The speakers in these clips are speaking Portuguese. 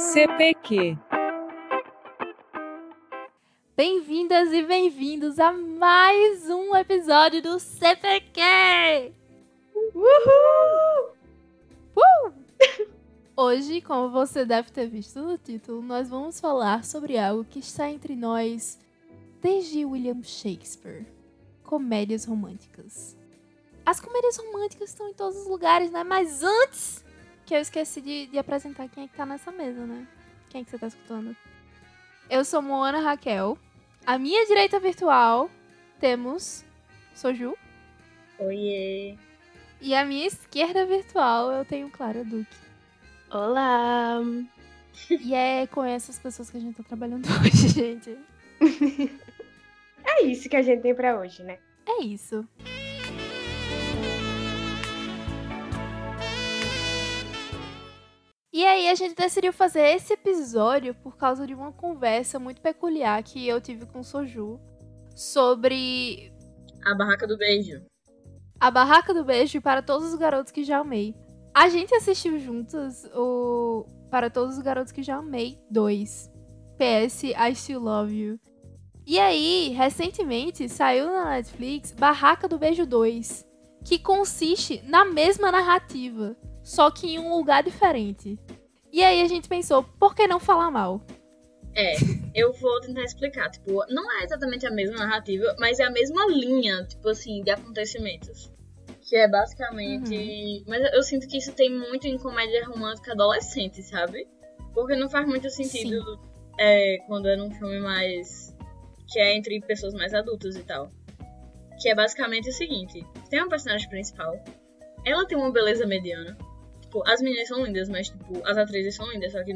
CPQ. Bem-vindas e bem-vindos a mais um episódio do CPQ! Uhul! Uh! Hoje, como você deve ter visto no título, nós vamos falar sobre algo que está entre nós desde William Shakespeare: comédias românticas. As comédias românticas estão em todos os lugares, né? Mas antes que eu esqueci de, de apresentar quem é que tá nessa mesa, né? Quem é que você tá escutando? Eu sou Moana Raquel. À minha direita virtual temos Soju. Oiê. E à minha esquerda virtual eu tenho Clara Duque. Olá! E é com essas pessoas que a gente tá trabalhando hoje, gente. É isso que a gente tem pra hoje, né? É isso. E aí a gente decidiu fazer esse episódio por causa de uma conversa muito peculiar que eu tive com o Soju sobre A barraca do beijo. A Barraca do Beijo para todos os garotos que já amei. A gente assistiu juntas o Para todos os garotos que já amei 2. PS I Still Love You. E aí, recentemente saiu na Netflix Barraca do Beijo 2, que consiste na mesma narrativa, só que em um lugar diferente. E aí a gente pensou, por que não falar mal? É, eu vou tentar explicar. Tipo, não é exatamente a mesma narrativa, mas é a mesma linha, tipo assim, de acontecimentos. Que é basicamente. Mas eu sinto que isso tem muito em comédia romântica adolescente, sabe? Porque não faz muito sentido é, quando é num filme mais. que é entre pessoas mais adultas e tal. Que é basicamente o seguinte: tem uma personagem principal, ela tem uma beleza mediana. Tipo, as meninas são lindas, mas tipo, as atrizes são lindas, só que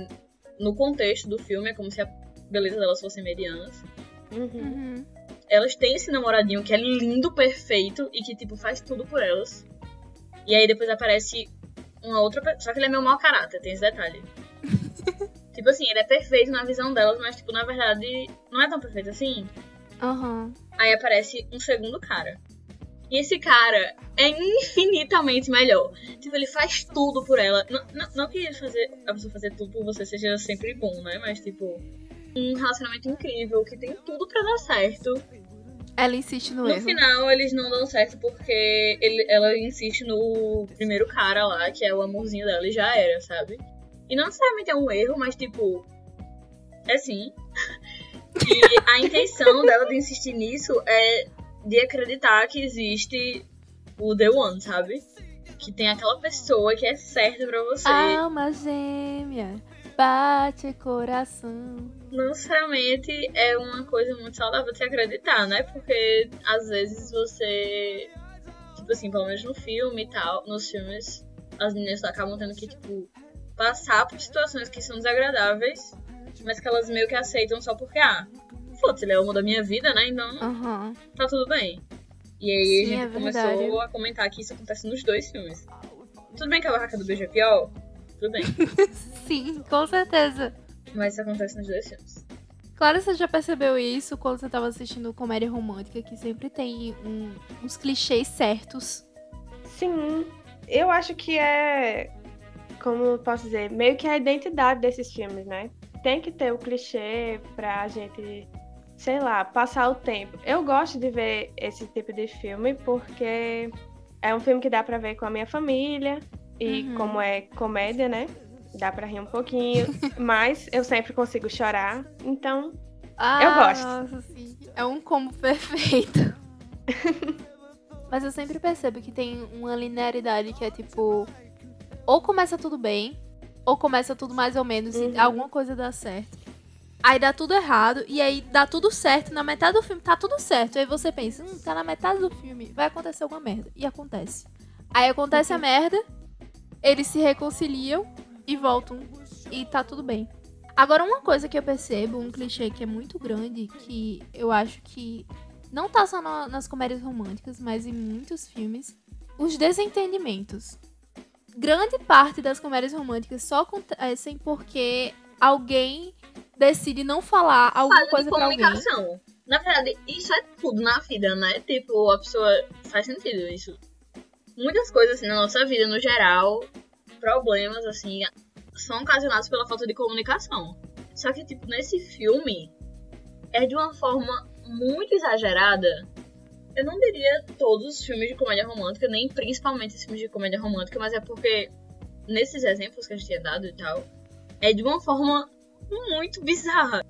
no contexto do filme é como se a beleza delas fossem medianas. Uhum. Uhum. Elas têm esse namoradinho que é lindo, perfeito e que, tipo, faz tudo por elas. E aí depois aparece uma outra pessoa. Só que ele é meio mau caráter, tem esse detalhe. tipo assim, ele é perfeito na visão delas, mas, tipo, na verdade, não é tão perfeito assim. Aham. Aí aparece um segundo cara. E esse cara é infinitamente melhor. Tipo, ele faz tudo por ela. Não, não, não que fazer, a pessoa fazer tudo por você seja sempre bom, né? Mas, tipo, um relacionamento incrível, que tem tudo pra dar certo. Ela insiste no, No erro. final, eles não dão certo porque ele- ela insiste no primeiro cara lá, que é o amorzinho dela, e já era, sabe? E não necessariamente é um erro, mas, tipo, é sim. E a intenção dela de insistir nisso é de acreditar que existe o The One, sabe? Que tem aquela pessoa que é certa pra você. Alma gêmea, bate coração. não necessariamente é uma coisa muito saudável de se acreditar, né? Porque às vezes você. Tipo assim, pelo menos no filme e tal, nos filmes, as meninas acabam tendo que, tipo, passar por situações que são desagradáveis, mas que elas meio que aceitam só porque, ah, foda-se, ele é o amor da minha vida, né? Então Aham. tá tudo bem. E aí Sim, a é gente começou verdade. a comentar que isso acontece nos dois filmes. Tudo bem que a barraca do beijo é pior? Tudo bem. Sim, com certeza. Mas isso acontece nos dois filmes. Claro, você já percebeu isso quando você tava assistindo comédia romântica, que sempre tem um- uns clichês certos. Sim, eu acho que é, como eu posso dizer, meio que a identidade desses filmes, né? Tem que ter o clichê pra gente, sei lá, passar o tempo. Eu gosto de ver esse tipo de filme porque é um filme que dá pra ver com a minha família e Uhum. como é comédia, né? Dá pra rir um pouquinho, mas eu sempre consigo chorar, então Ah, gosto. Nossa, sim. É um combo perfeito. Mas eu sempre percebo que tem uma linearidade que é tipo. Ou começa tudo bem, ou começa tudo mais ou menos e Uhum. alguma coisa dá certo. Aí dá tudo errado, e aí dá tudo certo. Na metade do filme tá tudo certo. Aí você pensa, hum, tá na metade do filme, vai acontecer alguma merda. E acontece. Aí acontece a merda, eles se reconciliam e voltam. E tá tudo bem. Agora, uma coisa que eu percebo, um clichê que é muito grande, que eu acho que não tá só na- nas comédias românticas, mas em muitos filmes, os desentendimentos. Grande parte das comédias românticas só acontecem porque alguém decide não falar alguma de coisa pra alguém. comunicação. Na verdade, isso é tudo na vida, né? Tipo, a pessoa. Faz sentido isso. Muitas coisas assim, na nossa vida, no geral, problemas, assim, são ocasionados pela falta de comunicação. Só que, tipo, nesse filme, é de uma forma muito exagerada. Eu não diria todos os filmes de comédia romântica, nem principalmente os filmes de comédia romântica, mas é porque nesses exemplos que a gente tinha dado e tal, é de uma forma muito bizarra.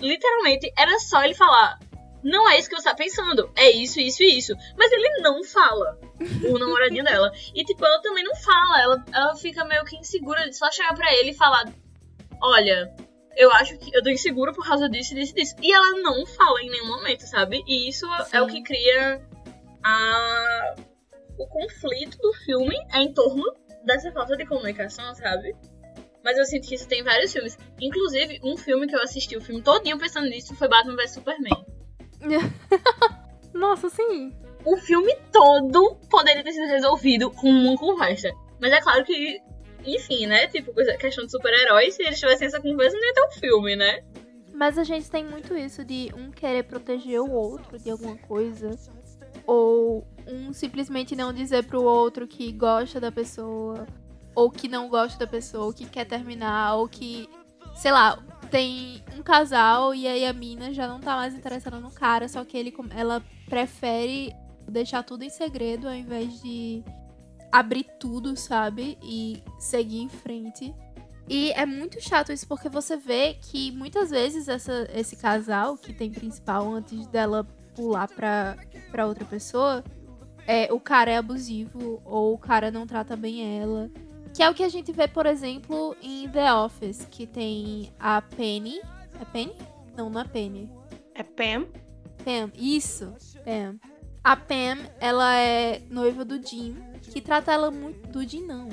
Literalmente, era só ele falar: Não é isso que você tá pensando, é isso, isso e isso. Mas ele não fala, o namoradinho dela. E, tipo, ela também não fala, ela, ela fica meio que insegura de só chegar pra ele e falar: Olha, eu acho que eu tô insegura por causa disso, disso, disso. E ela não fala em nenhum momento, sabe? E isso Sim. é o que cria a... o conflito do filme é em torno dessa falta de comunicação, sabe? Mas eu sinto que isso tem vários filmes. Inclusive, um filme que eu assisti o filme todinho pensando nisso foi Batman vs Superman. Nossa, sim. O filme todo poderia ter sido resolvido com uma conversa. Mas é claro que, enfim, né? Tipo, questão de super-heróis, se eles tivessem essa conversa, não ia ter um filme, né? Mas a gente tem muito isso de um querer proteger o outro de alguma coisa. Ou um simplesmente não dizer pro outro que gosta da pessoa ou que não gosta da pessoa, ou que quer terminar, ou que, sei lá, tem um casal e aí a mina já não tá mais interessada no cara, só que ele, ela prefere deixar tudo em segredo ao invés de abrir tudo, sabe? E seguir em frente. E é muito chato isso porque você vê que muitas vezes essa, esse casal que tem principal antes dela pular pra, pra outra pessoa, é, o cara é abusivo ou o cara não trata bem ela. Que é o que a gente vê, por exemplo, em The Office, que tem a Penny. É Penny? Não, não é Penny. É Pam. Pam, isso, Pam. A Pam, ela é noiva do Jim, que trata ela muito. Do Jim, não.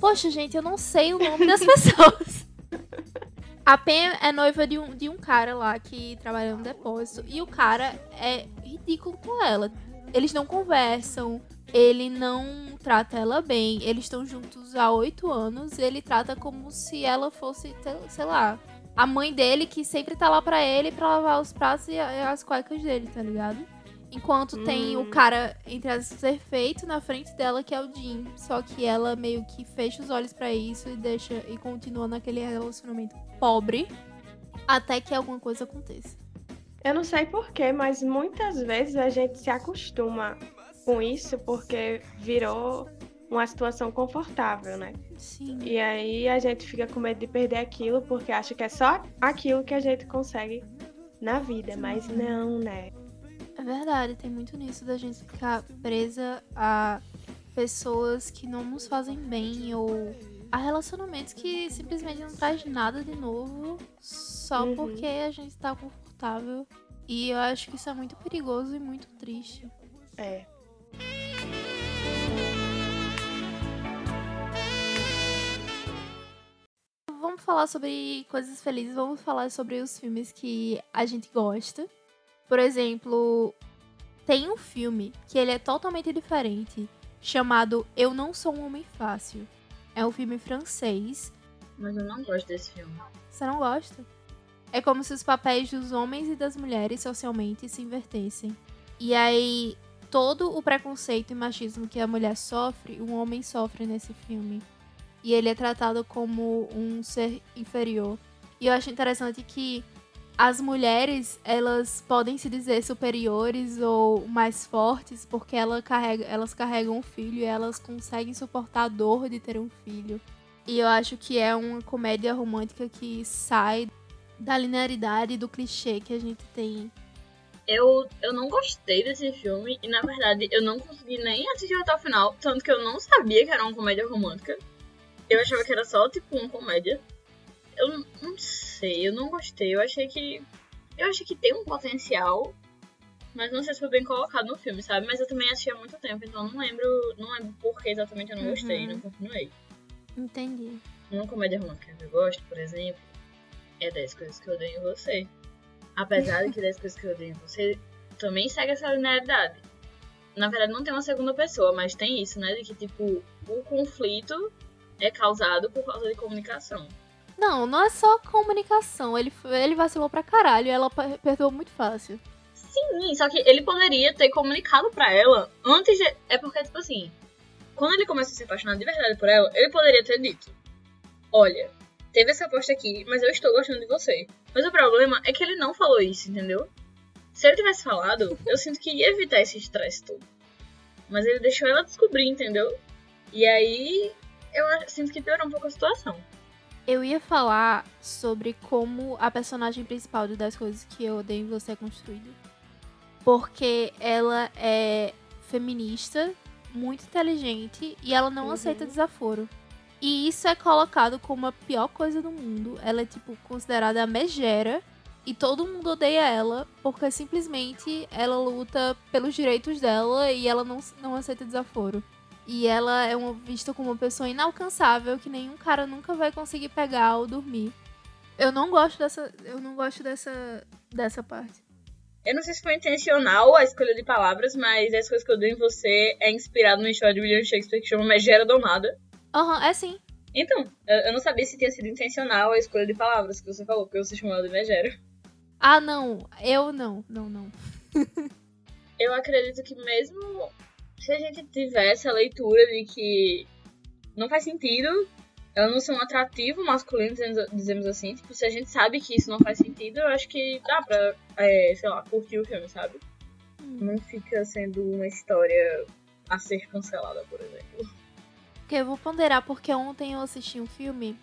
Poxa, gente, eu não sei o nome das pessoas. A Pam é noiva de um, de um cara lá que trabalha no depósito. E o cara é ridículo com ela. Eles não conversam, ele não trata ela bem. Eles estão juntos há oito anos. E ele trata como se ela fosse, sei lá, a mãe dele que sempre tá lá pra ele pra lavar os pratos e as cuecas dele, tá ligado? Enquanto hum. tem o hum. cara, entre as perfeito, na frente dela, que é o Jim. Só que ela meio que fecha os olhos para isso e deixa e continua naquele relacionamento pobre até que alguma coisa aconteça. Eu não sei porquê, mas muitas vezes a gente se acostuma com isso porque virou uma situação confortável, né? Sim. E aí a gente fica com medo de perder aquilo porque acha que é só aquilo que a gente consegue na vida, mas não, né? É verdade, tem muito nisso da gente ficar presa a pessoas que não nos fazem bem ou a relacionamentos que simplesmente não traz nada de novo só uhum. porque a gente tá confortável. E eu acho que isso é muito perigoso e muito triste. É. Vamos falar sobre coisas felizes, vamos falar sobre os filmes que a gente gosta. Por exemplo, tem um filme que ele é totalmente diferente, chamado Eu Não Sou um Homem Fácil. É um filme francês. Mas eu não gosto desse filme. Você não gosta? É como se os papéis dos homens e das mulheres socialmente se invertessem. E aí todo o preconceito e machismo que a mulher sofre, um homem sofre nesse filme. E ele é tratado como um ser inferior. E eu acho interessante que as mulheres, elas podem se dizer superiores ou mais fortes porque ela carrega, elas carregam um filho e elas conseguem suportar a dor de ter um filho. E eu acho que é uma comédia romântica que sai da linearidade do clichê que a gente tem eu, eu não gostei desse filme e, na verdade, eu não consegui nem assistir até o final. Tanto que eu não sabia que era uma comédia romântica. Eu achava que era só, tipo, uma comédia. Eu não sei, eu não gostei. Eu achei que. Eu achei que tem um potencial. Mas não sei se foi bem colocado no filme, sabe? Mas eu também assisti há muito tempo, então não lembro. Não lembro por que exatamente eu não gostei, uhum. não continuei. Entendi. Uma comédia romântica que eu gosto, por exemplo, é 10 coisas que eu odeio em você. Apesar de que 10 coisas que eu odeio você também segue essa linearidade. Na verdade, não tem uma segunda pessoa, mas tem isso, né? De que, tipo, o conflito é causado por causa de comunicação. Não, não é só comunicação. Ele, ele vacilou pra caralho e ela perdoou muito fácil. Sim, só que ele poderia ter comunicado pra ela antes de. É porque, tipo assim, quando ele começa a se apaixonar de verdade por ela, ele poderia ter dito: olha, teve essa aposta aqui, mas eu estou gostando de você. Mas o problema é que ele não falou isso, entendeu? Se ele tivesse falado, eu sinto que ia evitar esse estresse todo. Mas ele deixou ela descobrir, entendeu? E aí eu sinto que piorou um pouco a situação. Eu ia falar sobre como a personagem principal de 10 Coisas que Eu Odeio em Você é construída. Porque ela é feminista, muito inteligente e ela não uhum. aceita desaforo. E isso é colocado como a pior coisa do mundo. Ela é, tipo, considerada a megera. E todo mundo odeia ela porque simplesmente ela luta pelos direitos dela e ela não, não aceita desaforo. E ela é vista como uma pessoa inalcançável que nenhum cara nunca vai conseguir pegar ou dormir. Eu não gosto dessa. Eu não gosto dessa. dessa parte. Eu não sei se foi intencional a escolha de palavras, mas as coisas que eu dei em você é inspirado numa história de William Shakespeare que chama Megera Domada. Aham, uhum, é sim. Então, eu não sabia se tinha sido intencional a escolha de palavras que você falou, porque você chamou ela de Megera. Ah, não. Eu não. Não, não. eu acredito que mesmo se a gente tivesse a leitura de que não faz sentido ela não ser um atrativo masculino, dizemos assim, tipo, se a gente sabe que isso não faz sentido, eu acho que dá pra, é, sei lá, curtir o filme, sabe? Hum. Não fica sendo uma história a ser cancelada, por exemplo. Que eu vou ponderar porque ontem eu assisti um filme.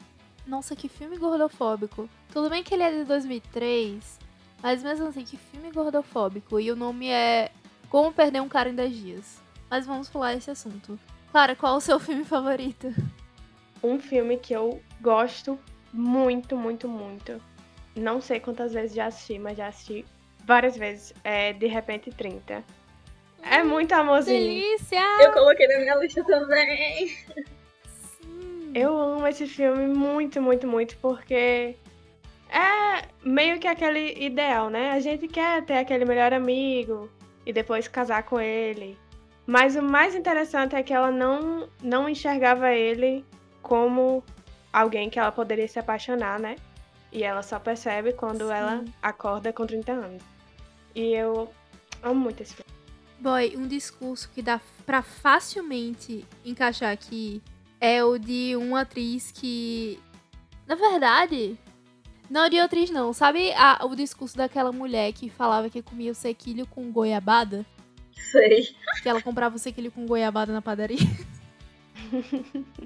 Nossa, que filme gordofóbico. Tudo bem que ele é de 2003, mas mesmo assim, que filme gordofóbico. E o nome é Como Perder um Cara em 10 Dias. Mas vamos pular esse assunto. Clara, qual o seu filme favorito? Um filme que eu gosto muito, muito, muito. Não sei quantas vezes já assisti, mas já assisti várias vezes. É De Repente 30. É muito amorzinho. Delícia! Eu coloquei na minha lista também. Sim. Eu amo esse filme muito, muito, muito, porque é meio que aquele ideal, né? A gente quer ter aquele melhor amigo e depois casar com ele. Mas o mais interessante é que ela não, não enxergava ele como alguém que ela poderia se apaixonar, né? E ela só percebe quando Sim. ela acorda com 30 anos. E eu amo muito esse filme. Boy, um discurso que dá para facilmente encaixar aqui é o de uma atriz que. Na verdade. Não de atriz, não. Sabe a, o discurso daquela mulher que falava que comia o sequilho com goiabada? Sei. Que ela comprava o sequilho com goiabada na padaria.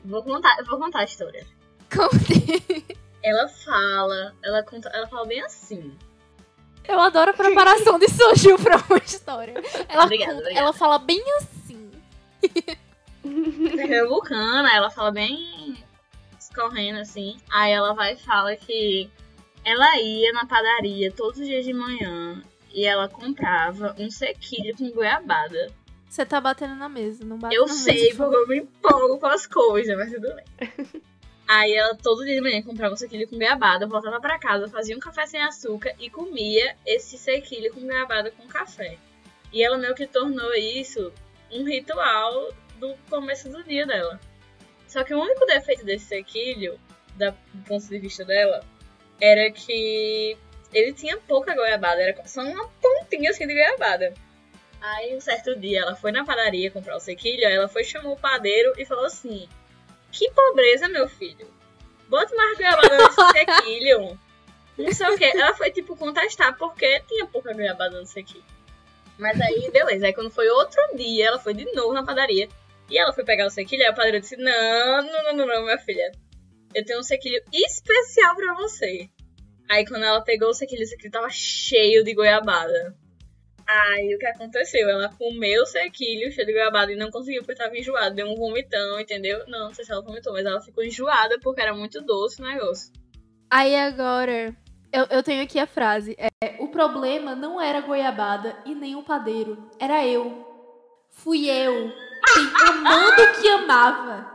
Vou contar, vou contar a história. Conte. Ela fala, ela conta, ela fala bem assim. Eu adoro a preparação de Soju pra uma história. Ela, obrigada, conta, obrigada. ela fala bem assim. É vulcana, ela fala bem escorrendo assim. Aí ela vai e fala que ela ia na padaria todos os dias de manhã e ela comprava um sequilho com goiabada. Você tá batendo na mesa, não bate Eu na sei, mesa, porque eu me empolgo com as coisas, mas tudo bem. Aí ela todo dia de manhã comprava um sequilho com goiabada, voltava pra casa, fazia um café sem açúcar e comia esse sequilho com goiabada com café. E ela meio que tornou isso um ritual do começo do dia dela. Só que o único defeito desse sequilho, da, do ponto de vista dela, era que ele tinha pouca goiabada, era só uma pontinha assim de goiabada. Aí, um certo dia, ela foi na padaria comprar o sequilho, aí ela foi chamou o padeiro e falou assim: Que pobreza, meu filho. Bota mais goiabada nesse sequilho. Não sei o que. Ela foi, tipo, contestar porque tinha pouca goiabada no sequilho. Mas aí, beleza. Aí, quando foi outro dia, ela foi de novo na padaria. E ela foi pegar o sequilho, aí o padeiro disse: Não, não, não, não, não minha filha. Eu tenho um sequilho especial pra você. Aí, quando ela pegou o sequilho, o sequilho tava cheio de goiabada. Aí o que aconteceu? Ela comeu o sequilho cheio de goiabada e não conseguiu porque tava enjoada. Deu um vomitão, entendeu? Não, não sei se ela vomitou, mas ela ficou enjoada porque era muito doce o negócio. Aí agora, eu, eu tenho aqui a frase. É, o problema não era a goiabada e nem o padeiro. Era eu. Fui eu. Quem amando que amava.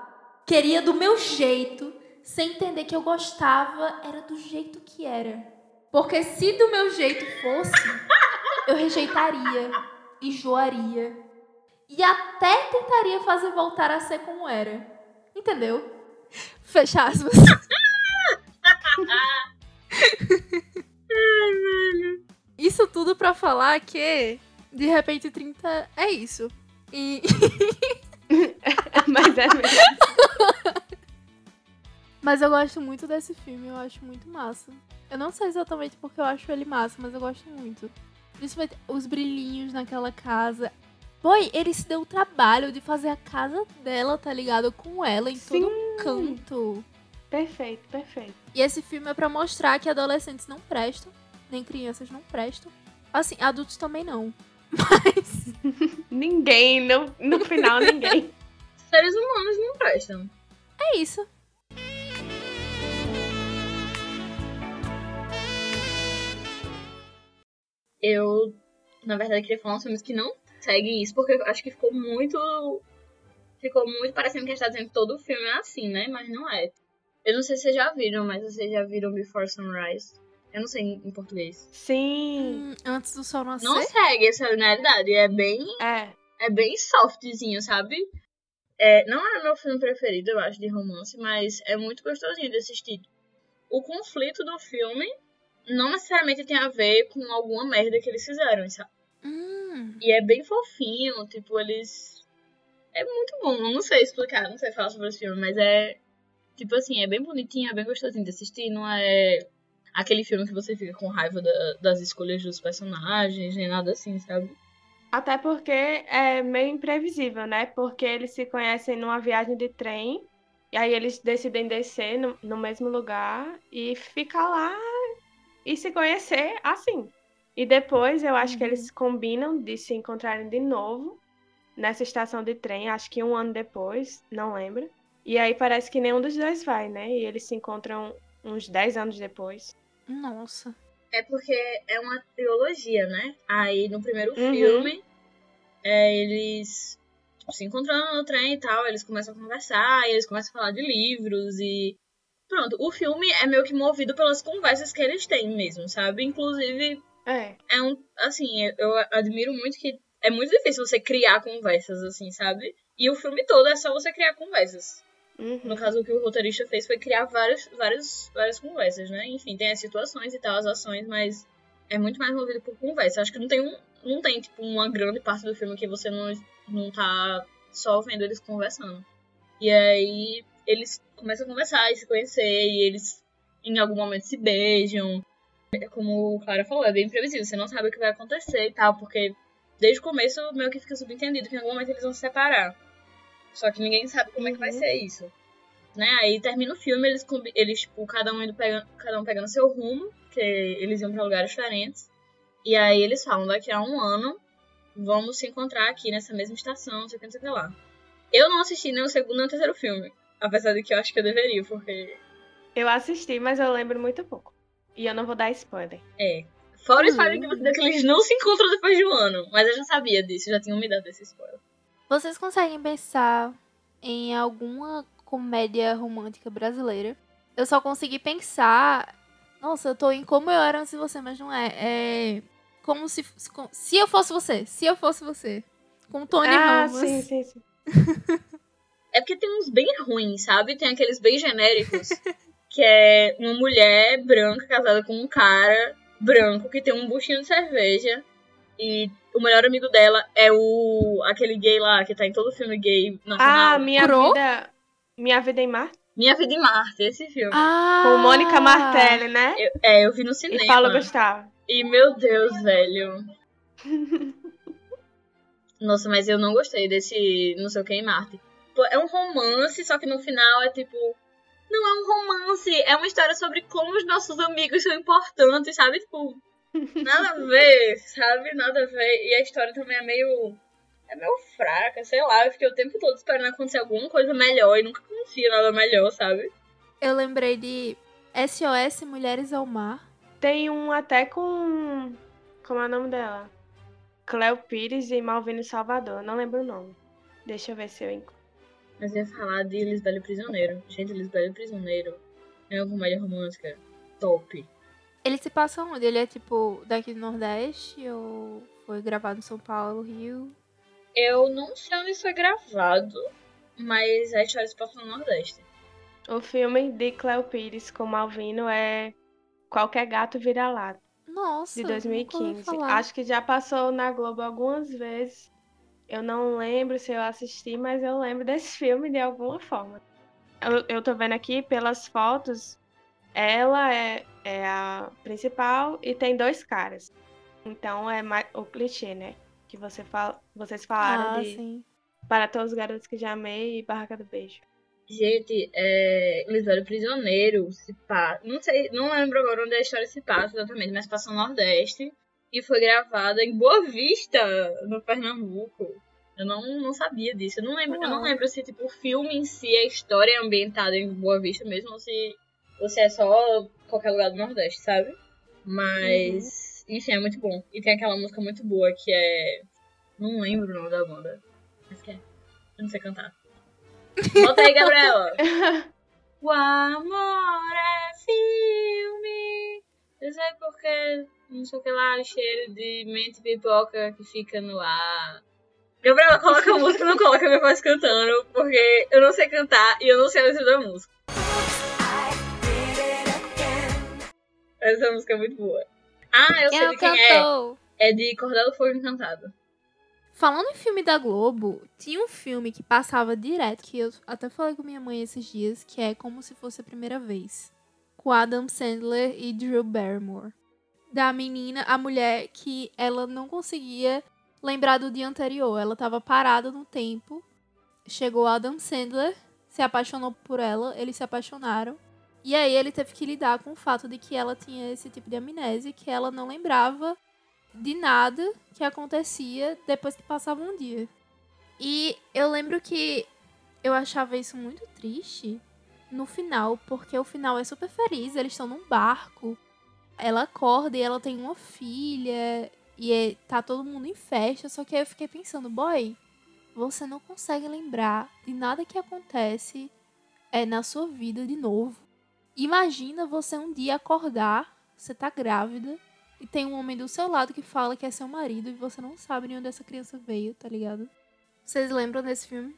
Queria do meu jeito, sem entender que eu gostava, era do jeito que era. Porque se do meu jeito fosse, eu rejeitaria, enjoaria e até tentaria fazer voltar a ser como era. Entendeu? Fecha aspas. Isso tudo pra falar que de repente 30 é isso. E Mas é mesmo. Mas eu gosto muito desse filme, eu acho muito massa. Eu não sei exatamente porque eu acho ele massa, mas eu gosto muito. Principalmente os brilhinhos naquela casa. Boy, ele se deu o trabalho de fazer a casa dela, tá ligado? Com ela em Sim. todo canto. Perfeito, perfeito. E esse filme é pra mostrar que adolescentes não prestam, nem crianças não prestam. Assim, adultos também não. Mas Ninguém, no, no final, ninguém. Seres humanos não prestam. é isso. Eu, na verdade, queria falar uns filmes que não seguem isso, porque eu acho que ficou muito. Ficou muito parecendo que a gente tá dizendo que todo filme é assim, né? Mas não é. Eu não sei se vocês já viram, mas vocês já viram Before Sunrise. Eu não sei em português. Sim, Hum, antes do sol nascer. Não segue essa linearidade. É bem é. é bem softzinho, sabe? É, não é meu filme preferido, eu acho, de romance, mas é muito gostosinho de assistir. O conflito do filme não necessariamente tem a ver com alguma merda que eles fizeram, sabe? Hum, E é bem fofinho, tipo, eles. É muito bom, não sei explicar, não sei falar sobre esse filme, mas é. Tipo assim, é bem bonitinho, é bem gostosinho de assistir, não é aquele filme que você fica com raiva da- das escolhas dos personagens, nem nada assim, sabe? Até porque é meio imprevisível, né? Porque eles se conhecem numa viagem de trem, e aí eles decidem descer no, no mesmo lugar e ficar lá e se conhecer assim. E depois eu acho que eles combinam de se encontrarem de novo nessa estação de trem, acho que um ano depois, não lembro. E aí parece que nenhum dos dois vai, né? E eles se encontram uns 10 anos depois. nossa. É porque é uma trilogia, né? Aí no primeiro Uhum. filme, é, eles tipo, se encontrando no trem e tal, eles começam a conversar, e eles começam a falar de livros e. Pronto, o filme é meio que movido pelas conversas que eles têm mesmo, sabe? Inclusive, É. é um. Assim, eu- eu admiro muito que. É muito difícil você criar conversas, assim, sabe? E o filme todo é só você criar conversas. Uhum. No caso, o que o roteirista fez foi criar várias, várias, várias conversas, né? Enfim, tem as situações e tal, as ações, mas é muito mais movido por conversa. Acho que não tem um. Não tem, tipo, uma grande parte do filme que você não, não tá só vendo eles conversando. E aí eles começam a conversar e se conhecer, e eles em algum momento se beijam. É Como o Clara falou, é bem imprevisível, você não sabe o que vai acontecer e tal, porque desde o começo meio que fica subentendido que em algum momento eles vão se separar. Só que ninguém sabe como é que vai Uhum. ser isso. Né? Aí termina o filme, eles, eles tipo, cada um indo pegando, cada um pegando seu rumo, que eles iam pra lugares diferentes. E aí eles falam, daqui a um ano, vamos se encontrar aqui nessa mesma estação, não sei o que, não sei o que lá. Eu não assisti nem o segundo nem o terceiro filme. Apesar de que eu acho que eu deveria, porque. Eu assisti, mas eu lembro muito pouco. E eu não vou dar spoiler. É. Fora o Uhum. spoiler que você deu que eles não se encontram depois de um ano. Mas eu já sabia disso, já tinham me dado esse spoiler. Vocês conseguem pensar em alguma comédia romântica brasileira? Eu só consegui pensar. Nossa, eu tô em como eu era antes de você, mas não é. É. Como se. se- Se eu fosse você. Se eu fosse você. Com Tony ah, Ramos. sim, sim, sim. É porque tem uns bem ruins, sabe? Tem aqueles bem genéricos. que é uma mulher branca casada com um cara branco que tem um buchinho de cerveja. E o melhor amigo dela é o. aquele gay lá que tá em todo filme gay Ah, nacional. minha Curou? vida. Minha vida em Marte. Minha Vida em Marte, esse filme. Ah! Com Mônica Martelli, né? Eu- é, eu vi no cinema. E Paulo Gustavo. E meu Deus, velho. Nossa, mas eu não gostei desse não sei o que em Marte. Pô, É um romance, só que no final é tipo. Não é um romance, é uma história sobre como os nossos amigos são importantes, sabe? Tipo, nada a ver, sabe? Nada a ver. E a história também é meio. É meio fraca, sei lá. Eu fiquei o tempo todo esperando acontecer alguma coisa melhor e nunca acontecia nada melhor, sabe? Eu lembrei de SOS Mulheres ao Mar. Tem um até com. Como é o nome dela? Cleo Pires e Malvino Salvador. Não lembro o nome. Deixa eu ver se eu encontro. Mas ia falar de Lisbelo Prisioneiro. Gente, Lisbelo Prisioneiro é uma comédia romântica top. Ele se passa onde? Ele é tipo daqui do Nordeste ou foi gravado em São Paulo, Rio? Eu não sei onde isso foi gravado, mas a história se passa no Nordeste. O filme de Cleo Pires com Malvino é Qualquer Gato Vira Lata, Nossa, de nunca ouvi 2015. falar. Acho que já passou na Globo algumas vezes. Eu não lembro se eu assisti, mas eu lembro desse filme de alguma forma. eu, eu tô vendo aqui pelas fotos, ela é, é a principal e tem dois caras. Então é mais, o clichê, né? Que você fala, vocês falaram Ah, de sim. Para Todos os Garotos que Já Amei e Barraca do Beijo. Gente, é, Lisório Prisioneiro se passa. Não sei, não lembro agora onde a história se passa exatamente, mas passa no Nordeste. E foi gravada em Boa Vista, no Pernambuco. Eu não, não sabia disso. Eu não lembro, eu não lembro se tipo, o filme em si, a história é ambientada em Boa Vista mesmo, ou se, ou se é só qualquer lugar do Nordeste, sabe? Mas, enfim, é muito bom. E tem aquela música muito boa que é. Não lembro o nome da banda. Mas que é. Eu não sei cantar. Bota aí, Gabriela! O amor é filme. Eu sei porque. Não sei o que lá, cheiro de mente pipoca que fica no ar. Gabriela, coloca a música, não coloca minha voz cantando, porque eu não sei cantar e eu não sei a letra da música. Essa música é muito boa. Ah, eu sei Quem de quem é. cantou? É de Cordelo Fogo Encantado. Falando em filme da Globo, tinha um filme que passava direto, que eu até falei com minha mãe esses dias, que é Como Se Fosse a Primeira Vez. Com Adam Sandler e Drew Barrymore. Da menina, a mulher que ela não conseguia lembrar do dia anterior. Ela tava parada no tempo. Chegou Adam Sandler, se apaixonou por ela, eles se apaixonaram. E aí ele teve que lidar com o fato de que ela tinha esse tipo de amnésia, que ela não lembrava de nada que acontecia depois que passava um dia. E eu lembro que eu achava isso muito triste no final, porque o final é super feliz, eles estão num barco. Ela acorda e ela tem uma filha e é- tá todo mundo em festa, só que aí eu fiquei pensando, boy, você não consegue lembrar de nada que acontece é na sua vida de novo. Imagina você um dia acordar, você tá grávida, e tem um homem do seu lado que fala que é seu marido e você não sabe de onde essa criança veio, tá ligado? Vocês lembram desse filme?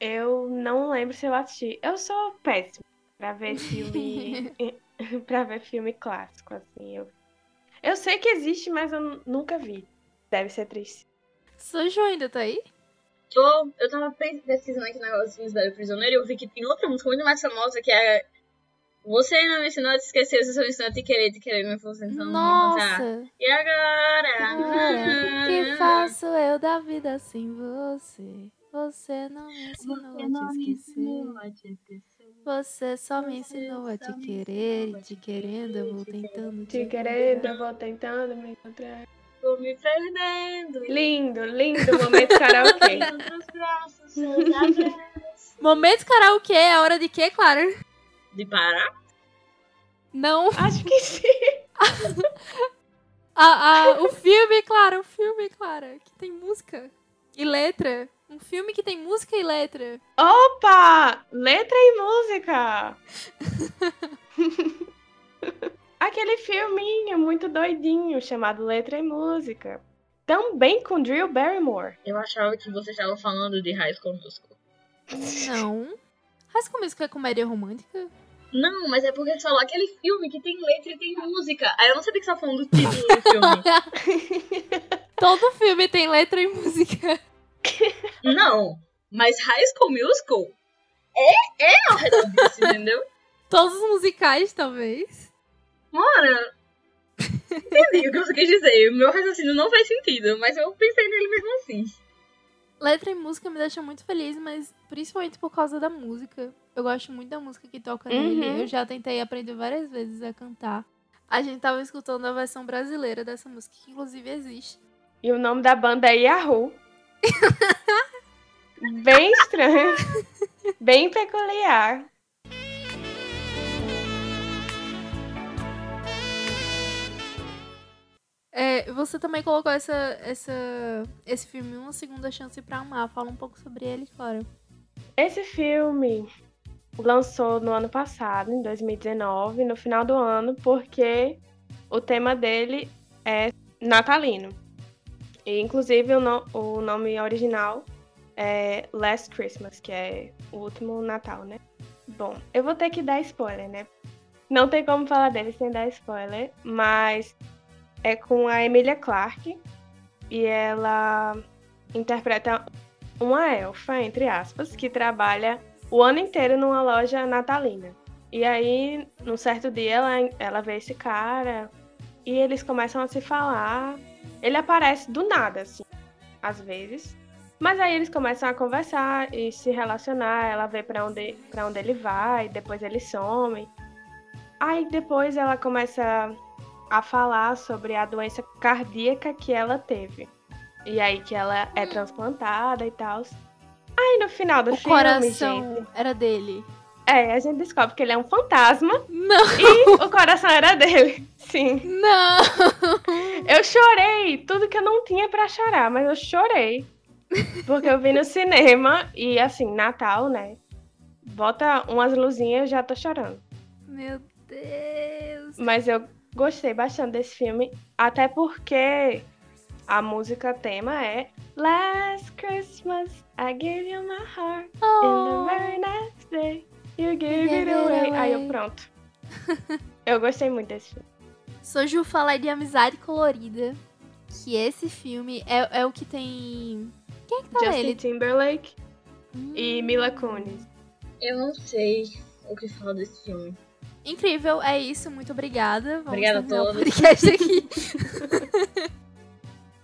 Eu não lembro se eu assisti. Eu sou péssima pra ver filme. pra ver filme clássico, assim. Eu, eu sei que existe, mas eu nu- nunca vi. Deve ser triste. João ainda tá aí? Tô, eu tava pe- pesquisando aqui o negócio do Lisório Prisioneiro e eu vi que tem outra música muito mais famosa que é. Você não me ensinou a te esquecer, você só me ensinou a te querer, te querer, me fosse então não me. Nossa! E agora? Que faço eu da vida sem você? Você não me ensinou a te esquecer. a te esquecer. Você só me ensinou a te querer e te querendo, eu vou tentando Te querendo, eu vou tentando me encontrar. Tô me perdendo. Lindo, lindo momento karaokê. Braços. Momento karaokê, é hora de quê, Clara? De parar? Não. Acho que sim. Ah, ah, o filme, Clara, o filme, Clara, que tem música e letra. Um filme que tem música e letra. Opa! Letra e música! Aquele filminho muito doidinho chamado Letra e Música. Também com Drew Barrymore. Eu achava que você estava falando de High School Musical. Não. High School Musical é comédia romântica? Não, mas é porque você falou aquele filme que tem letra e tem música. Aí eu não sabia que você tava falando do título do filme. Todo filme tem letra e música. Não, mas High School Musical é, é ao redor disso, entendeu? Todos os musicais, talvez. Mora, entendi o que você quis dizer. O meu raciocínio não faz sentido, mas eu pensei nele mesmo assim. Letra e música me deixam muito feliz, mas principalmente por causa da música. Eu gosto muito da música que toca nele. Uhum. Eu já tentei aprender várias vezes a cantar. A gente tava escutando a versão brasileira dessa música, que inclusive existe. E o nome da banda é Yahoo. Bem estranho. Bem peculiar. É, você também colocou essa, essa, esse filme Uma Segunda Chance pra Amar. Fala um pouco sobre ele, Clara. Esse filme lançou no ano passado, em 2019, no final do ano, porque o tema dele é natalino. E, inclusive, o, no- o nome original é Last Christmas, que é o último Natal, né? Bom, eu vou ter que dar spoiler, né? Não tem como falar dele sem dar spoiler, mas é com a Emilia Clarke e ela interpreta uma elfa, entre aspas, que trabalha o ano inteiro numa loja natalina. E aí, num certo dia, ela, ela vê esse cara e eles começam a se falar. Ele aparece do nada, assim, às vezes. Mas aí eles começam a conversar e se relacionar. Ela vê para onde, pra onde ele vai, depois ele some. Aí depois ela começa a falar sobre a doença cardíaca que ela teve. E aí que ela é transplantada e tal. Aí no final do o filme, coração gente, era dele. é, a gente descobre que ele é um fantasma Não, e o coração era dele. Sim. não. Eu chorei, tudo que eu não tinha pra chorar, mas eu chorei. Porque eu vi no cinema e assim, Natal, né? Bota umas luzinhas, eu já tô chorando. Meu Deus. Mas eu gostei bastante desse filme, até porque a música tema é Last Christmas I gave you my heart Oh. and the very next day you gave gave it it away. Aí eu away. pronto. eu gostei muito desse filme. Soju fala de Amizade Colorida. Que esse filme é, é o que tem. Quem é que tá Justin nele? Timberlake Hum, e Mila Kunis. Eu não sei o que falar desse filme. Incrível, é isso. Muito obrigada. Vamos Obrigada a terminar o todos. podcast aqui.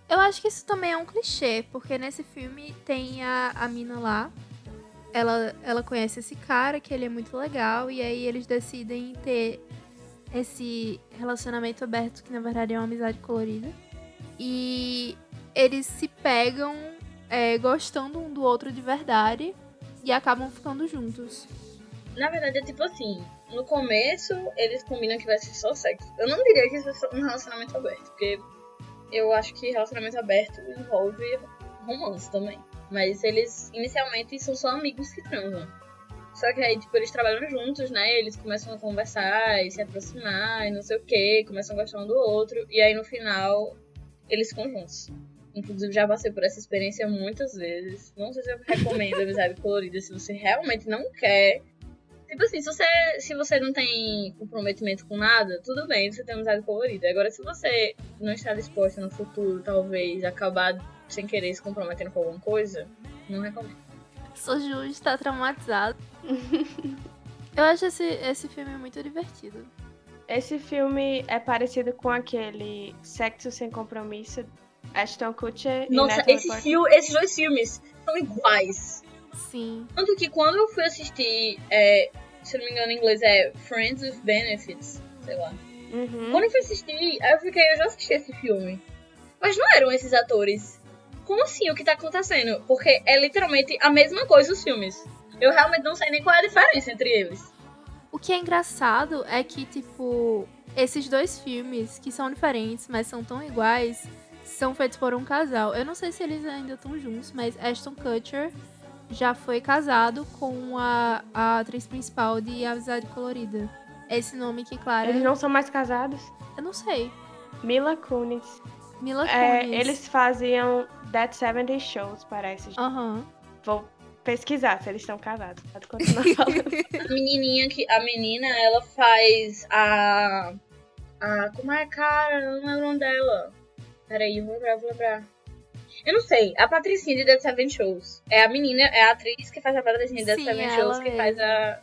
Eu acho que isso também é um clichê, porque nesse filme tem a, a mina lá. Ela, ela conhece esse cara, que ele é muito legal, e aí eles decidem ter esse relacionamento aberto, que na verdade é uma amizade colorida. E eles se pegam é, gostando um do outro de verdade e acabam ficando juntos. Na verdade, é tipo assim: no começo, eles combinam que vai ser só sexo. Eu não diria que isso é um relacionamento aberto, porque eu acho que relacionamento aberto envolve romance também. Mas eles, inicialmente, são só amigos que transam. Só que aí, tipo, eles trabalham juntos, né? Eles começam a conversar e se aproximar e não sei o que, começam a gostar um do outro. E aí, no final, eles ficam juntos. Inclusive, já passei por essa experiência muitas vezes. Não sei se eu recomendo amizade colorida se você realmente não quer. Tipo assim, se você, se você não tem comprometimento com nada, tudo bem, você tem amizade colorida. Agora, se você não está disposta no futuro, talvez, acabar sem querer se comprometendo com alguma coisa, não recomendo. Soju está traumatizado. Eu acho esse, esse filme muito divertido. Esse filme é parecido com aquele Sexo Sem Compromisso, Ashton Kutcher e Nossa, Natalie esse fio, esses dois filmes são iguais. Sim. Tanto que quando eu fui assistir, é, se eu não me engano em inglês é Friends with Benefits, sei lá. Uhum. Quando eu fui assistir, aí eu fiquei, eu já assisti esse filme. Mas não eram esses atores. Como assim? O que tá acontecendo? Porque é literalmente a mesma coisa os filmes. Eu realmente não sei nem qual é a diferença entre eles. O que é engraçado é que, tipo, esses dois filmes, que são diferentes, mas são tão iguais, são feitos por um casal. Eu não sei se eles ainda estão juntos, mas Ashton Kutcher já foi casado com a, a atriz principal de Amizade Colorida. Esse nome que, claro, Eles não são mais casados? eu não sei. Mila Kunis. Mila É, eles faziam That 70 Shows, parece. Aham. Vou pesquisar se eles estão casados. Pode continuar falando. A menininha que. A menina, ela faz a. A. Como é, cara? Eu não lembro o nome dela. Peraí, eu vou lembrar, vou lembrar. Eu não sei. A Patricinha de Dead Seven Shows. É a menina, é a atriz que faz a Patricinha de Dead Sim, Seven Shows, que faz a.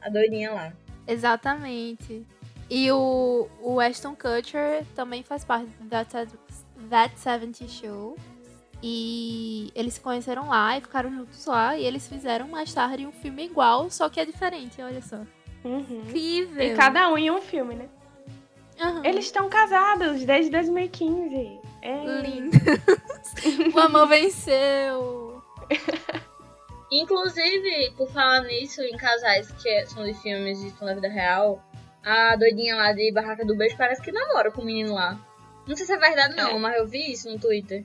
A doidinha lá. Exatamente. E o, o Ashton Kutcher também faz parte da That, That 70 Show. E eles se conheceram lá e ficaram juntos lá. E eles fizeram mais tarde um filme igual, só que é diferente, olha só. Uhum. Incrível! E cada um em um filme, né? Aham. Eles estão casados desde 2015. É. Lindo. o amor venceu. Inclusive, por falar nisso, em casais que são de filmes e são da vida real, a doidinha lá de Barraca do Beijo parece que namora com o menino lá. Não sei se é verdade não, É. mas eu vi isso no Twitter.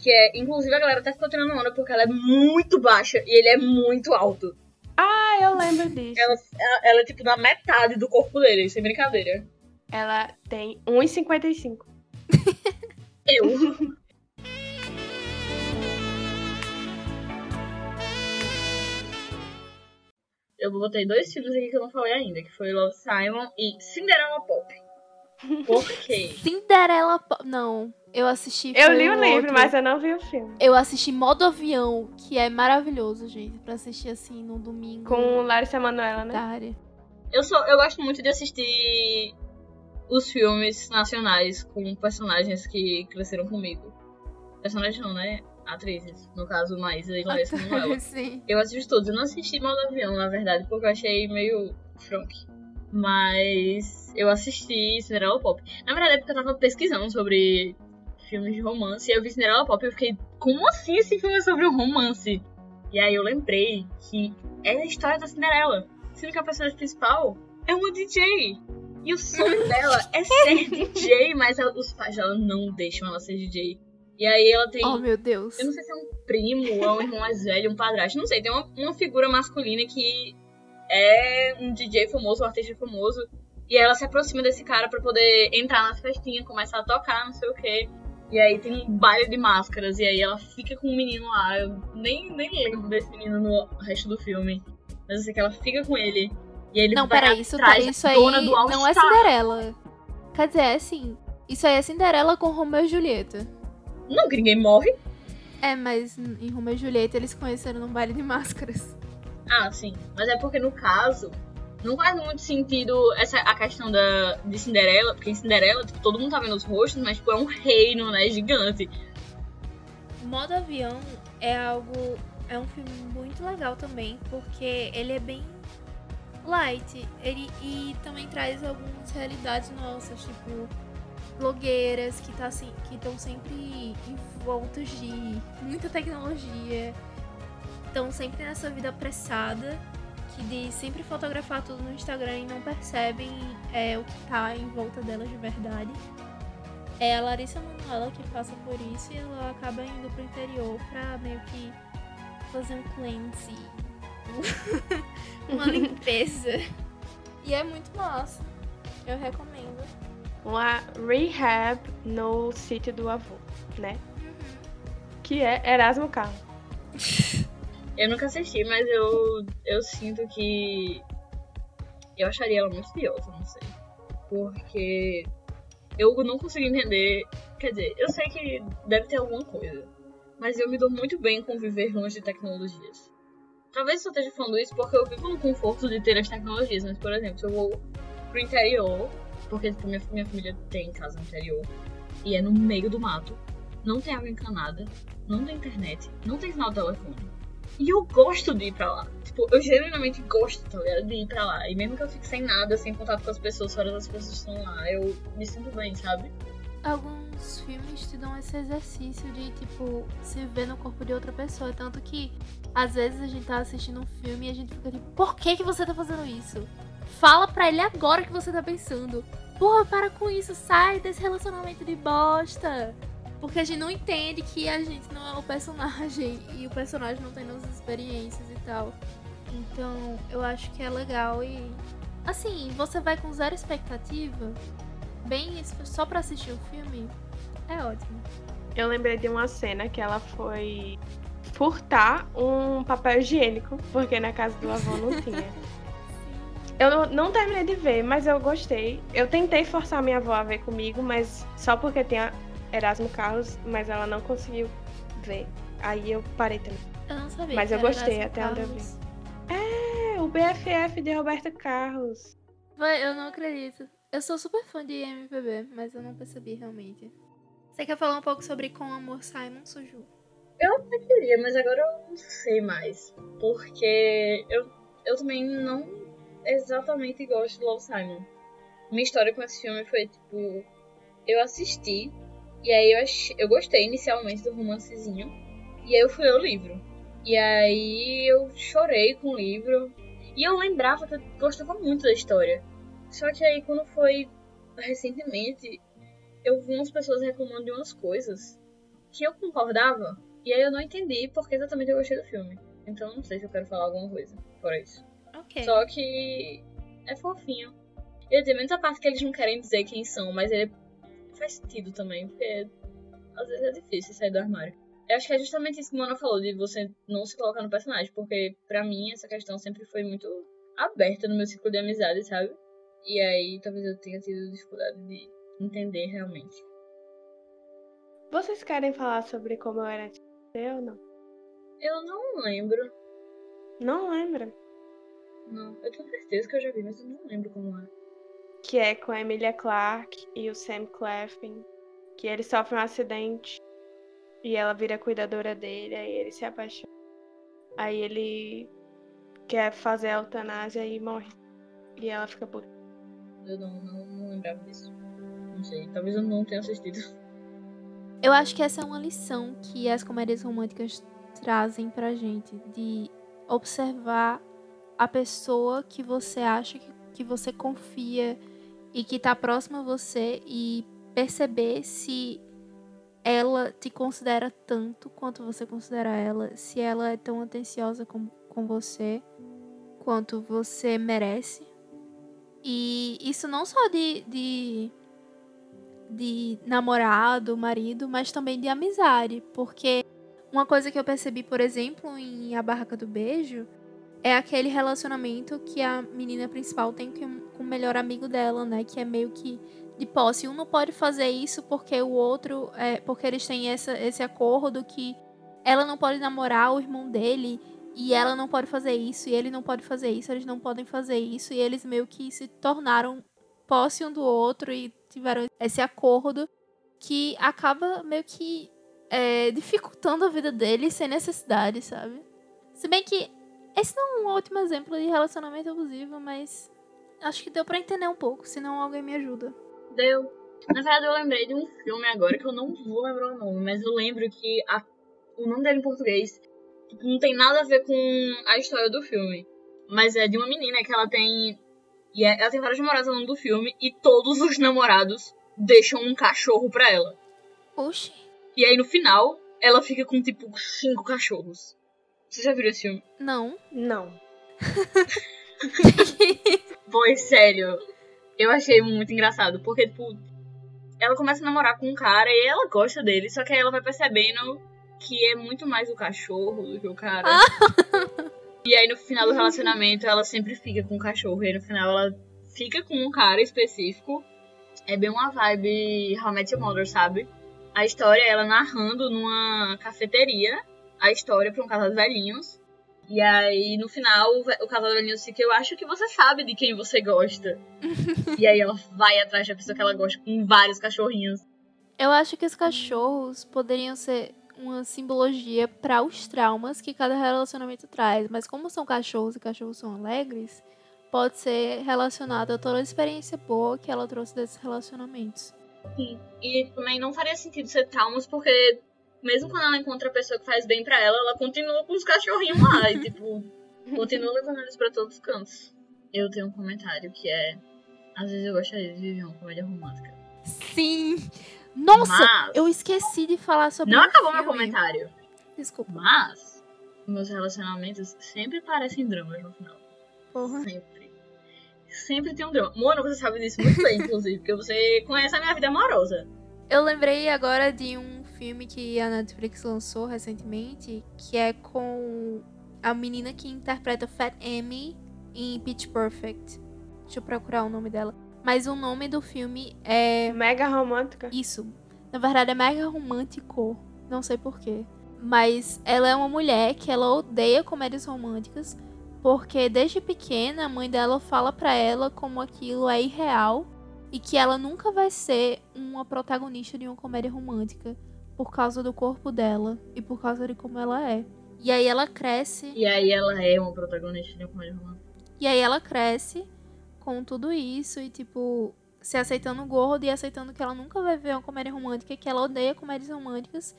Que é, inclusive a galera até ficou tirando onda porque ela é muito baixa e ele é muito alto. Ah, eu lembro disso. Ela, ela, ela é tipo na metade do corpo dele, sem brincadeira. Ela tem 1,55. Eu. Eu botei dois filmes aqui que eu não falei ainda, que foi Love Simon e Cinderella Pop. Por quê? Cinderela. Não, eu assisti. Eu li o um livro, outro. mas eu não vi o filme. Eu assisti Modo Avião, que é maravilhoso, gente. Pra assistir assim no domingo. Com Larissa Manoela, né? tarde. Eu, sou, eu gosto muito de assistir os filmes nacionais com personagens que cresceram comigo. Personagens não, né? Atrizes. No caso, Maísa e Larissa Manoela. Sim. Eu assisti todos. Eu não assisti Modo Avião, na verdade, porque eu achei meio fronk. Mas eu assisti Cinderela Pop. Na verdade, é porque eu tava pesquisando sobre filmes de romance. E eu vi Cinderela Pop e eu fiquei, como assim esse filme é sobre um romance? E aí eu lembrei que é a história da Cinderela. Sendo que a personagem principal é uma DJ. E o sonho dela é ser DJ, mas ela- os pais dela não deixam ela ser DJ. E aí ela tem. Oh, meu Deus. Eu não sei se é um primo, ou é um irmão mais velho, um padrasto, não sei. Tem uma, uma figura masculina que é um DJ famoso, um artista famoso. E ela se aproxima desse cara pra poder entrar nas festinhas, começar a tocar, não sei o quê. E aí tem um baile de máscaras, e aí ela fica com um menino lá. Eu nem, nem lembro desse menino no resto do filme. Mas eu sei que ela fica com ele. E ele Não, vai peraí, isso, atrás da isso aí dona do não é. Cinderela. Quer dizer, é assim. Isso aí é Cinderela com Romeu e Julieta. Não, que ninguém morre. É, mas em Romeu e Julieta eles se conheceram num baile de máscaras. Ah, sim. Mas é porque no caso, não faz muito sentido essa a questão da, de Cinderela, porque em Cinderela, tipo, todo mundo tá vendo os rostos, mas tipo, é um reino, né, gigante. Modo Avião é algo. É um filme muito legal também, porque ele é bem light. Ele, e também traz algumas realidades nossas, tipo blogueiras que tá assim, estão sempre envoltas de muita tecnologia, estão sempre nessa vida apressada, que de sempre fotografar tudo no Instagram e não percebem é, o que tá em volta delas de verdade. É a Larissa Manoela que passa por isso e ela acaba indo pro interior pra meio que fazer um cleanse, uma limpeza. E é muito massa. Eu recomendo. Uma rehab no sítio do avô, né? Que é Erasmo Carlos. Eu nunca assisti, mas eu, eu sinto que eu acharia ela muito idiosa, não sei. Porque eu não consigo entender. Quer dizer, eu sei que deve ter alguma coisa. Mas eu me dou muito bem com viver longe de tecnologias. Talvez eu esteja falando isso porque eu vivo no conforto de ter as tecnologias, mas, por exemplo, se eu vou pro interior, porque tipo, minha, minha família tem casa no interior, e é no meio do mato, não tem água encanada, não tem internet, não tem sinal de telefone. E eu gosto de ir pra lá. Tipo, eu genuinamente gosto, tá ligado? De ir pra lá. E mesmo que eu fique sem nada, sem contato com as pessoas, fora das pessoas que estão lá, eu me sinto bem, sabe? Alguns filmes te dão esse exercício de, tipo, se ver no corpo de outra pessoa. Tanto que, às vezes, a gente tá assistindo um filme e a gente fica tipo, por que, que você tá fazendo isso? Fala pra ele agora que você tá pensando. Porra, para com isso, sai desse relacionamento de bosta. Porque a gente não entende que a gente não é o personagem e o personagem não tem nossas experiências e tal. Então, eu acho que é legal e. Assim, você vai com zero expectativa, bem só pra assistir o filme, é ótimo. Eu lembrei de uma cena que ela foi furtar um papel higiênico, porque na casa do avô não tinha. Eu não, não terminei de ver, mas eu gostei. Eu tentei forçar minha avó a ver comigo, mas só porque tinha Erasmo Carlos, mas ela não conseguiu ver. Aí eu parei também. Eu não sabia. Mas que eu era gostei Erasmo até onde eu Carlos. É, o BFF de Roberto Carlos. Vai, Eu não acredito. Eu sou super fã de MPB, mas eu não percebi realmente. Você quer falar um pouco sobre Com Amor Simon Suju? Eu até queria, mas agora eu não sei mais. Porque eu, eu também não exatamente gosto do Love Simon. Minha história com esse filme foi tipo. Eu assisti, e aí eu, eu gostei inicialmente do romancezinho, e aí eu fui ler o livro. E aí eu chorei com o livro, e eu lembrava que eu gostava muito da história. Só que aí quando foi recentemente, eu vi umas pessoas reclamando de umas coisas que eu concordava, e aí eu não entendi porque exatamente eu gostei do filme. Então não sei se eu quero falar alguma coisa fora isso. Ok. Só que é fofinho. Ele tem muita parte que eles não querem dizer quem são, mas ele faz sentido também, porque às vezes é difícil sair do armário. Eu acho que é justamente isso que o Mano falou, de você não se colocar no personagem, porque pra mim essa questão sempre foi muito aberta no meu ciclo de amizade, sabe? E aí talvez eu tenha tido dificuldade de entender realmente. Vocês querem falar sobre como eu era você ou não? Eu não lembro. Não lembra? Não, eu tenho certeza que eu já vi, mas eu não lembro como é. Que é com a Emilia Clarke e o Sam Claflin. Que ele sofre um acidente e ela vira cuidadora dele, aí ele se apaixona. Aí ele quer fazer a eutanásia e morre. E ela fica puta. Eu não, não, não lembrava disso. Não sei, talvez eu não tenha assistido. Eu acho que essa é uma lição que as comédias românticas trazem pra gente. De observar a pessoa que você acha que, que você confia e que tá próxima a você e perceber se ela te considera tanto quanto você considera ela, se ela é tão atenciosa com, com você quanto você merece. E isso não só de, de, de namorado, marido, mas também de amizade. Porque uma coisa que eu percebi, por exemplo, em A Barraca do Beijo, é aquele relacionamento que a menina principal tem com o melhor amigo dela, né? Que é meio que de posse. Um não pode fazer isso porque o outro. É, porque eles têm essa, esse acordo que ela não pode namorar o irmão dele. E ela não pode fazer isso, e ele não pode fazer isso, eles não podem fazer isso, e eles meio que se tornaram posse um do outro e tiveram esse acordo que acaba meio que é, dificultando a vida deles sem necessidade, sabe? Se bem que esse não é um ótimo exemplo de relacionamento abusivo, mas acho que deu para entender um pouco, senão alguém me ajuda. Deu. Na verdade, eu lembrei de um filme agora que eu não vou lembrar o nome, mas eu lembro que a, o nome dele em português tipo, não tem nada a ver com a história do filme. Mas é de uma menina que ela tem. E é, ela tem vários namorados ao longo do filme, e todos os namorados deixam um cachorro pra ela. Oxi. E aí no final, ela fica com tipo cinco cachorros. Você já viu esse filme? Não. Não. Pois, sério. Eu achei muito engraçado, porque, tipo, ela começa a namorar com um cara e ela gosta dele, só que aí ela vai percebendo que é muito mais o cachorro do que o cara. E aí no final do relacionamento ela sempre fica com o cachorro, e aí no final ela fica com um cara específico. É bem uma vibe How I Met Your Mother, sabe? A história é ela narrando numa cafeteria a história pra um casal de velhinhos. E aí, no final, o casal de velhinhos fica, eu acho que você sabe de quem você gosta. e aí ela vai atrás da pessoa que ela gosta com vários cachorrinhos. Eu acho que os cachorros poderiam ser uma simbologia para os traumas que cada relacionamento traz, mas como são cachorros e cachorros são alegres, pode ser relacionado a toda a experiência boa que ela trouxe desses relacionamentos. Sim. E também não faria sentido ser traumas, porque mesmo quando ela encontra a pessoa que faz bem pra ela, ela continua com os cachorrinhos lá. e, tipo, continua levando eles pra todos os cantos. Eu tenho um comentário que é. Às vezes eu gostaria de viver uma comédia romântica. Sim! Nossa! Mas. Eu esqueci de falar sobre Não acabou meu filme. comentário. Desculpa. Mas. Meus relacionamentos sempre parecem dramas no final. Porra. Sempre. Sempre tem um drama. Mano, você sabe disso muito bem, inclusive, porque você conhece a minha vida amorosa. Eu lembrei agora de um filme que a Netflix lançou recentemente, que é com a menina que interpreta Fat Amy em Pitch Perfect. Deixa eu procurar o nome dela. Mas o nome do filme é Mega romântica. isso. Na verdade é mega romântico. Não sei porquê. Mas ela é uma mulher que ela odeia comédias românticas. Porque desde pequena a mãe dela fala pra ela como aquilo é irreal. E que ela nunca vai ser uma protagonista de uma comédia romântica. Por causa do corpo dela. E por causa de como ela é. E aí ela cresce. E aí ela é uma protagonista de uma comédia romântica. E aí ela cresce com tudo isso e, tipo, se aceitando gordo e aceitando que ela nunca vai ver uma comédia romântica, que ela odeia comédias românticas.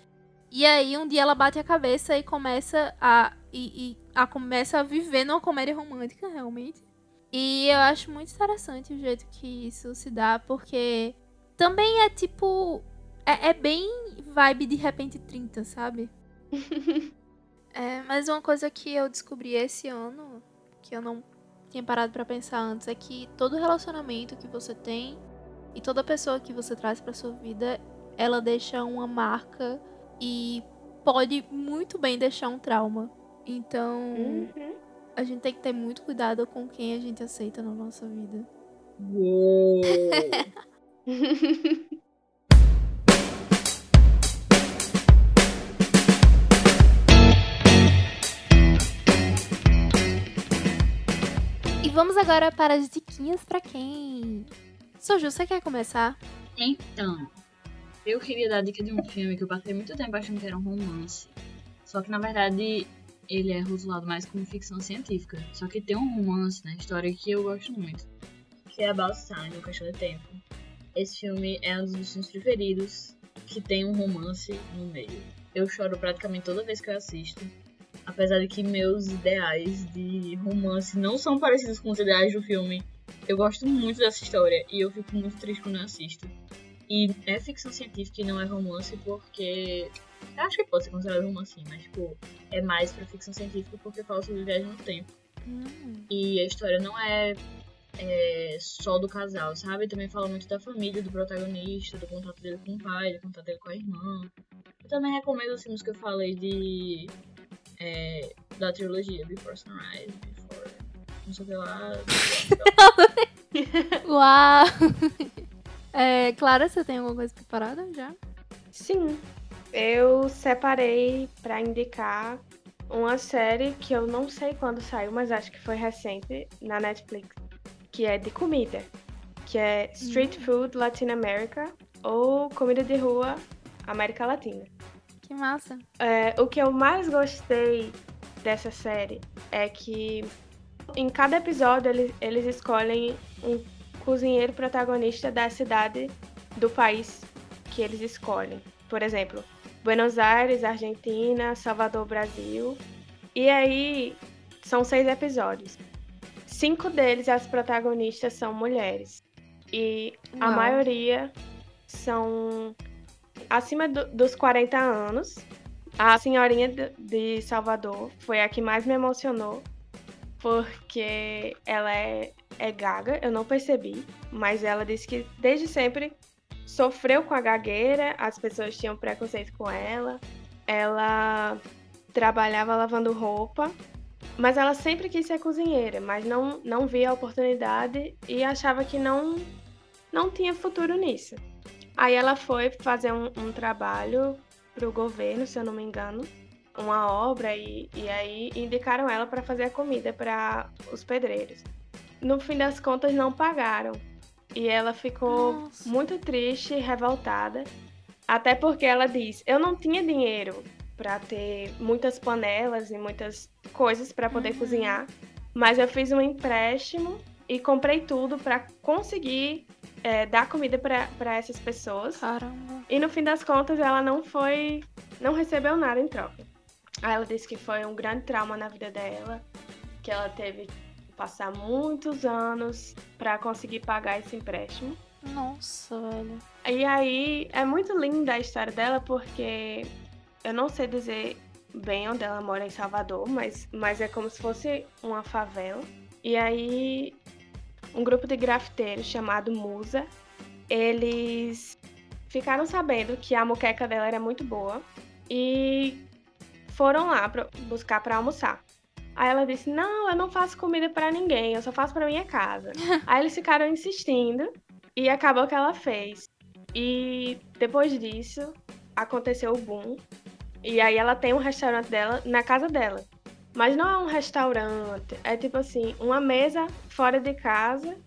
E aí um dia ela bate a cabeça e começa a. E, e a começa a viver numa comédia romântica, realmente. E eu acho muito interessante o jeito que isso se dá, porque também é tipo. É, é bem vibe de repente 30, sabe? é, mas uma coisa que eu descobri esse ano, que eu não tinha parado pra pensar antes é que todo relacionamento que você tem e toda pessoa que você traz pra sua vida, ela deixa uma marca e pode muito bem deixar um trauma. Então, Uhum. a gente tem que ter muito cuidado com quem a gente aceita na nossa vida. Uou! E vamos agora para as diquinhas pra quem? Soju, você quer começar? Então, eu queria dar a dica de um filme que eu passei muito tempo achando que era um romance. Só que na verdade ele é rotulado mais como ficção científica. Só que tem um romance na história que eu gosto muito. Que é About Time, O Cachorro do Tempo. Esse filme é um dos meus filmes preferidos, que tem um romance no meio. Eu choro praticamente toda vez que eu assisto. Apesar de que meus ideais de romance não são parecidos com os ideais do filme. Eu gosto muito dessa história e eu fico muito triste quando eu assisto. E é ficção científica e não é romance porque. Eu acho que pode ser considerado romance, mas tipo, é mais pra ficção científica porque fala sobre viagem no tempo. Hum. E a história não é, é só do casal, sabe? Também fala muito da família do protagonista, do contato dele com o pai, do contato dele com a irmã. Eu também recomendo os filmes que eu falei de. É, da trilogia Before Sunrise, Before. não sei o que lá. Uau! É, Clara, você tem alguma coisa preparada já? Sim, eu separei pra indicar uma série que eu não sei quando saiu, mas acho que foi recente na Netflix, que é de comida, que é Street Food Latin America ou Comida de Rua América Latina. Que massa. É, o que eu mais gostei dessa série é que em cada episódio eles, eles escolhem um cozinheiro protagonista da cidade do país que eles escolhem. Por exemplo, Buenos Aires, Argentina, Salvador, Brasil. E aí são seis episódios. Cinco deles, as protagonistas são mulheres. E a Uau. maioria são acima do- dos 40 anos. A senhorinha de- Salvador foi a que mais me emocionou, porque ela é, é gaga, eu não percebi, mas ela disse que desde sempre sofreu com a gagueira, as pessoas tinham preconceito com ela, ela trabalhava lavando roupa, mas ela sempre quis ser cozinheira, mas não, não via a oportunidade e achava que não, não tinha futuro nisso. Aí ela foi fazer um, um trabalho para o governo, se eu não me engano, uma obra, e, e aí indicaram ela para fazer a comida para os pedreiros. No fim das contas, não pagaram. E ela ficou Nossa. muito triste e revoltada. Até porque ela diz: Eu não tinha dinheiro para ter muitas panelas e muitas coisas para poder Uhum. cozinhar, mas eu fiz um empréstimo e comprei tudo para conseguir é, dar comida para essas pessoas. Caramba. E no fim das contas, ela não foi. não recebeu nada em troca. Aí ela disse que foi um grande trauma na vida dela, que ela teve que passar muitos anos para conseguir pagar esse empréstimo. Nossa, velho. E aí é muito linda a história dela, porque eu não sei dizer bem onde ela mora em Salvador, mas, mas é como se fosse uma favela. E aí um grupo de grafiteiros chamado Musa, eles ficaram sabendo que a moqueca dela era muito boa e foram lá pra buscar para almoçar. Aí ela disse: "Não, eu não faço comida para ninguém, eu só faço para minha casa". aí eles ficaram insistindo e acabou que ela fez. E depois disso, aconteceu o boom. E aí ela tem um restaurante dela na casa dela. Mas não é um restaurante, é tipo assim, uma mesa fora de casa,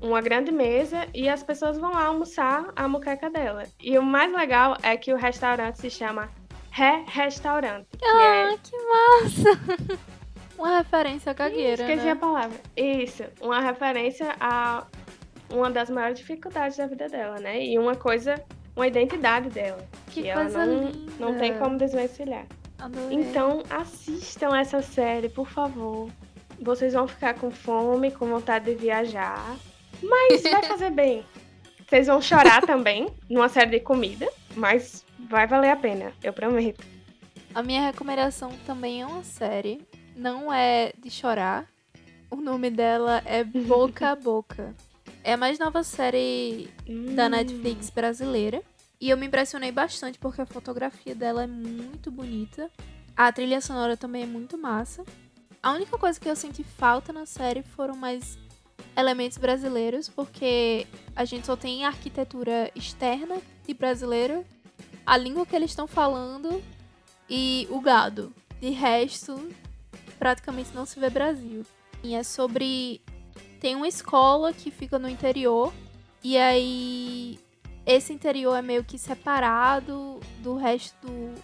uma grande mesa, e as pessoas vão lá almoçar a muqueca dela. E o mais legal é que o restaurante se chama Ré-Restaurante, que é Ah, que massa! Uma referência gagueira, Esqueci né? a palavra. Isso, uma referência a uma das maiores dificuldades da vida dela, né? E uma coisa, uma identidade dela. Que ela coisa não, linda. não tem como desvencilhar. Adorei. Então, assistam essa série, por favor. Vocês vão ficar com fome, com vontade de viajar. Mas vai fazer bem. Vocês vão chorar também, numa série de comida. Mas vai valer a pena, eu prometo. A minha recomendação também é uma série. Não é de chorar. O nome dela é Boca a Boca. É a mais nova série da Hum. Netflix brasileira. E eu me impressionei bastante porque a fotografia dela é muito bonita. A trilha sonora também é muito massa. A única coisa que eu senti falta na série foram mais elementos brasileiros, porque a gente só tem arquitetura externa de brasileiro, a língua que eles estão falando e o gado. De resto, praticamente não se vê Brasil. E é sobre. Tem uma escola que fica no interior, e aí esse interior é meio que separado do resto do,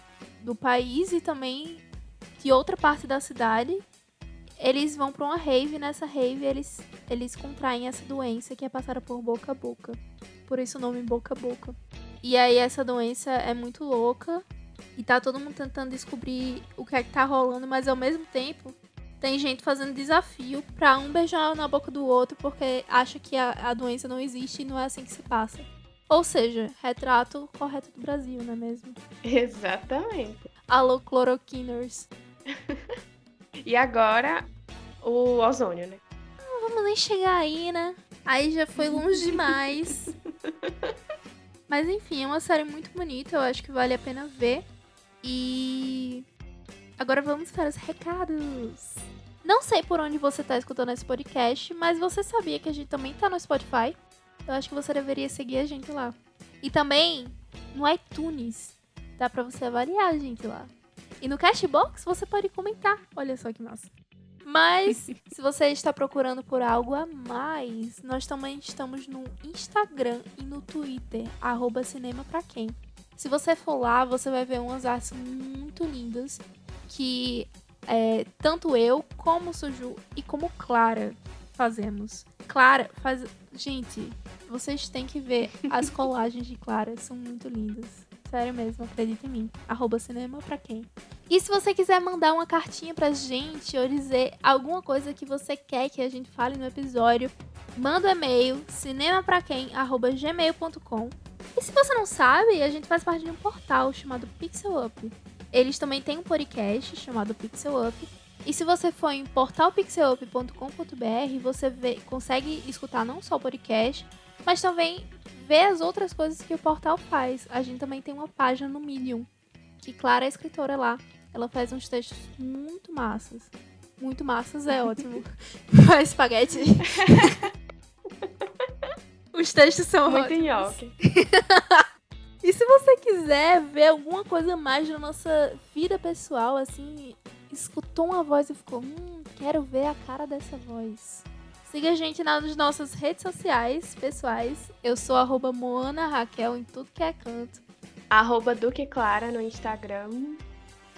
do país e também de outra parte da cidade. Eles vão para uma rave, e nessa rave eles, eles contraem essa doença que é passada por boca a boca. Por isso o nome boca a boca. E aí essa doença é muito louca e tá todo mundo tentando descobrir o que é que tá rolando, mas ao mesmo tempo tem gente fazendo desafio pra um beijar na boca do outro porque acha que a, a doença não existe e não é assim que se passa. Ou seja, retrato correto do Brasil, não é mesmo? Exatamente. Alô, cloroquiners. e agora, o ozônio, né? Não vamos nem chegar aí, né? Aí já foi longe demais. Mas enfim, é uma série muito bonita, eu acho que vale a pena ver. E agora vamos para os recados. Não sei por onde você está escutando esse podcast, mas você sabia que a gente também está no Spotify? Eu acho que você deveria seguir a gente lá. E também no iTunes. Dá pra você avaliar a gente lá. E no Cashbox você pode comentar. Olha só que massa. Mas, se você está procurando por algo a mais, nós também estamos no Instagram e no Twitter, arroba cinema pra quem. Se você for lá, você vai ver umas artes muito lindas que é, tanto eu, como Suju e como Clara fazemos. Clara faz. Gente, vocês têm que ver as colagens de Clara, são muito lindas. Sério mesmo, acredita em mim. Arroba cinema pra quem? E se você quiser mandar uma cartinha pra gente ou dizer alguma coisa que você quer que a gente fale no episódio, manda um e-mail cinemapraquem@gmail.com. E se você não sabe, a gente faz parte de um portal chamado Pixel Up. Eles também têm um podcast chamado Pixel Up e se você for em portalpixelup.com.br, você vê, consegue escutar não só o podcast, mas também ver as outras coisas que o portal faz. A gente também tem uma página no Medium, que Clara é escritora lá. Ela faz uns textos muito massas. Muito massas é ótimo. Faz espaguete. Os textos são muito ótimos. e se você quiser ver alguma coisa mais da nossa vida pessoal, assim, escutou uma voz e ficou, hum, quero ver a cara dessa voz. Siga a gente nas nossas redes sociais pessoais. Eu sou arroba Moana Raquel em tudo que é canto. Arroba Duque Clara no Instagram.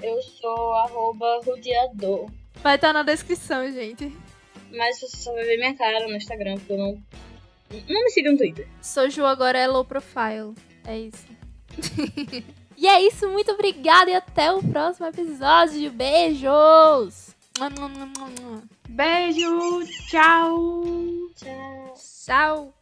Eu sou arroba Rudiador. Vai estar na descrição, gente. Mas você só vai ver minha cara no Instagram, porque eu não. Não me siga no Twitter. Sou Ju, agora é low profile. É isso. E é isso, muito obrigada e até o próximo episódio. Beijos! Beijo, tchau! Tchau. Tchau!